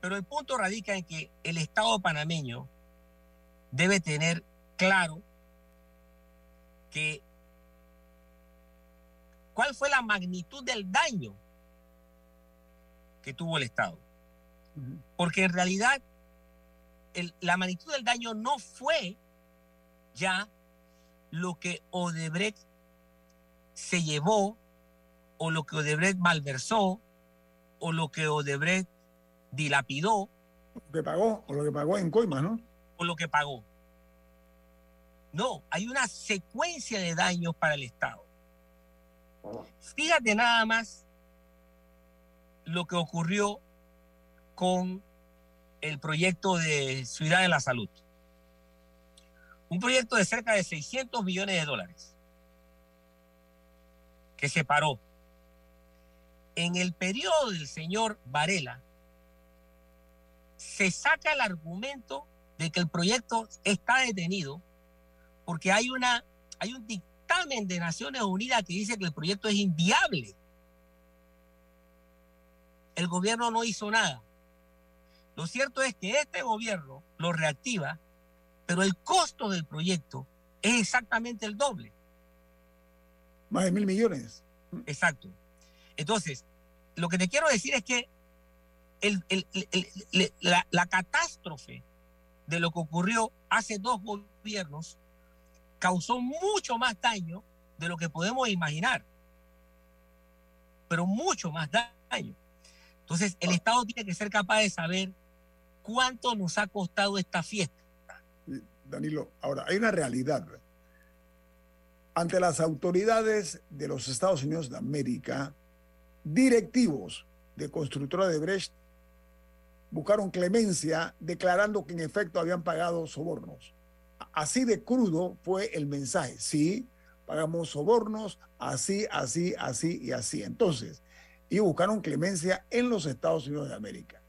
Pero el punto radica en que el Estado panameño debe tener claro que cuál fue la magnitud del daño que tuvo el Estado. Porque en realidad el- la magnitud del daño no fue ya lo que Odebrecht se llevó o lo que Odebrecht malversó o lo que Odebrecht dilapidó Lo que pagó, o lo que pagó en Coima, ¿no? o lo que pagó. No, hay una secuencia de daños para el Estado. Fíjate nada más lo que ocurrió con el proyecto de Ciudad de la Salud. Un proyecto de cerca de 600 millones de dólares que se paró. En el periodo del señor Varela, se saca el argumento de que el proyecto está detenido porque hay, una, hay un dictamen de Naciones Unidas que dice que el proyecto es inviable. El gobierno no hizo nada. Lo cierto es que este gobierno lo reactiva, pero el costo del proyecto es exactamente el doble. Más de mil millones. Exacto. Entonces, lo que te quiero decir es que el- el- el- el- le- la, la catástrofe de lo que ocurrió hace dos gobiernos causó mucho más daño de lo que podemos imaginar. Pero mucho más daño. Entonces, el Estado tiene que ser capaz de saber cuánto nos ha costado esta fiesta. Danilo, ahora, hay una realidad. Ante las autoridades de los Estados Unidos de América, directivos de constructora de Brecht buscaron clemencia declarando que en efecto habían pagado sobornos. Así de crudo fue el mensaje. Sí, pagamos sobornos, así, así, así y así. Entonces, y buscaron clemencia en los Estados Unidos de América.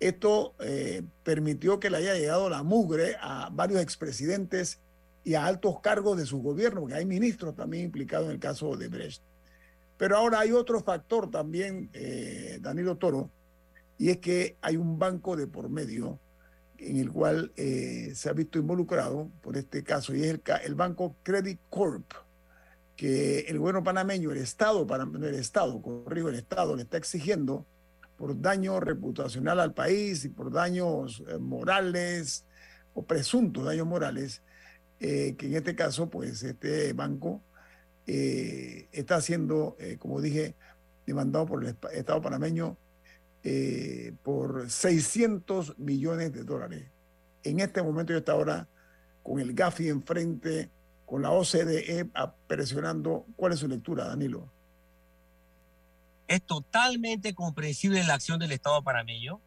Esto eh, permitió que le haya llegado la mugre a varios expresidentes y a altos cargos de su gobierno, porque hay ministros también implicados en el caso de Brecht. Pero ahora hay otro factor también, eh, Danilo Toro, y es que hay un banco de por medio en el cual eh, se ha visto involucrado por este caso, y es el, banco Credit Corp, que el gobierno panameño, el Estado, para, no, el Estado, corrijo, el Estado le está exigiendo por daño reputacional al país y por daños eh, morales o presuntos daños morales, eh, que en este caso, pues este banco está siendo, como dije, demandado por el Estado panameño eh, por 600 millones de dólares. En este momento y hasta ahora, con el GAFI enfrente, con la OCDE presionando, ¿cuál es su lectura, Danilo? Es totalmente comprensible la acción del Estado panameño.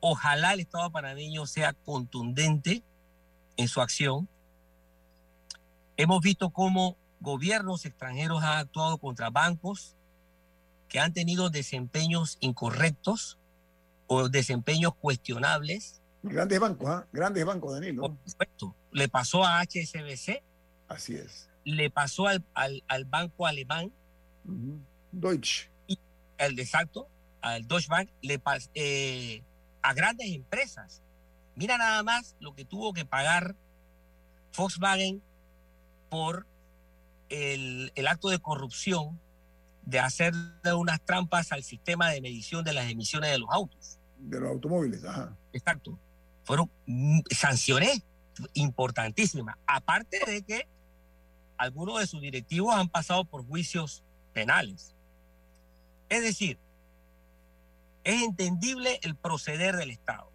Ojalá el Estado panameño sea contundente en su acción. Hemos visto cómo gobiernos extranjeros han actuado contra bancos que han tenido desempeños incorrectos o desempeños cuestionables. Grandes bancos, ¿ah? Grandes bancos, Danilo. Por supuesto. Le pasó a HSBC, Así es. le pasó al, al- al banco alemán, Ujú. Deutsche. el de exacto, al Deutsche Bank, le pas- eh, a grandes empresas. Mira nada más lo que tuvo que pagar Volkswagen por el, el acto de corrupción de hacer unas trampas al sistema de medición de las emisiones de los autos. De los automóviles, ajá. Exacto. Fueron mm, sanciones importantísimas. Aparte de que algunos de sus directivos han pasado por juicios penales. Es decir, es entendible el proceder del Estado.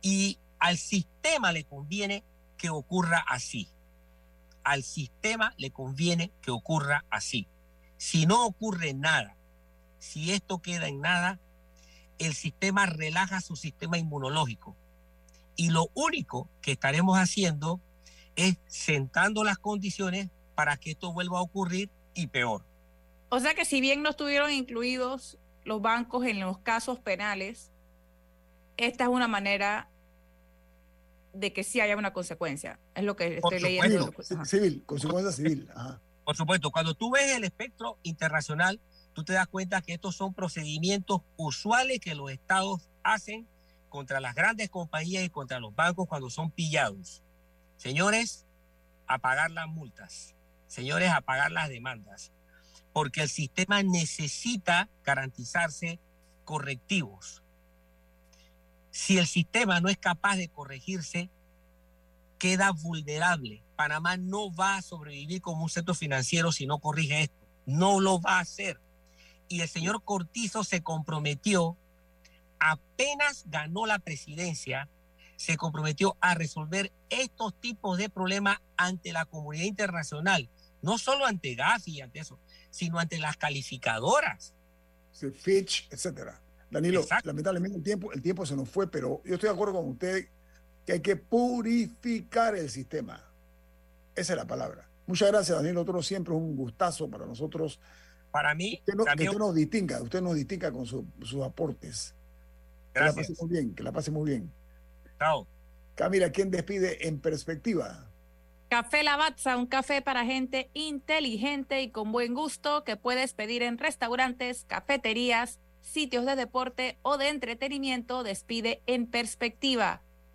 Y al sistema le conviene que ocurra así. Al sistema le conviene que ocurra así. Si no ocurre nada, si esto queda en nada, el sistema relaja su sistema inmunológico. Y lo único que estaremos haciendo es sentando las condiciones para que esto vuelva a ocurrir y peor. O sea que si bien no estuvieron incluidos los bancos en los casos penales, esta es una manera de que sí haya una consecuencia. Es lo que estoy leyendo. Civil, consecuencia civil. Ajá. Por supuesto, cuando tú ves el espectro internacional, tú te das cuenta que estos son procedimientos usuales que los estados hacen contra las grandes compañías y contra los bancos cuando son pillados. Señores, a pagar las multas. Señores, a pagar las demandas. Porque el sistema necesita garantizarse correctivos. Si el sistema no es capaz de corregirse, queda vulnerable. Panamá no va a sobrevivir como un centro financiero si no corrige esto. No lo va a hacer. Y el señor Cortizo se comprometió, apenas ganó la presidencia, se comprometió a resolver estos tipos de problemas ante la comunidad internacional, no solo ante Gafi y ante eso, sino ante las calificadoras. Fitch, etcétera. Danilo, lamentablemente el tiempo, el tiempo se nos fue, pero yo estoy de acuerdo con usted que hay que purificar el sistema. Esa es la palabra. Muchas gracias, Danilo Toro. Siempre es un gustazo para nosotros. Para mí, que, no- que usted nos distinga, usted nos distinga con su- sus aportes. Que la Gracias. pase muy bien, que la pase muy bien. Chao. Camila, ¿quién despide en perspectiva? Café Lavazza, un café para gente inteligente y con buen gusto que puedes pedir en restaurantes, cafeterías, sitios de deporte o de entretenimiento. Despide en perspectiva.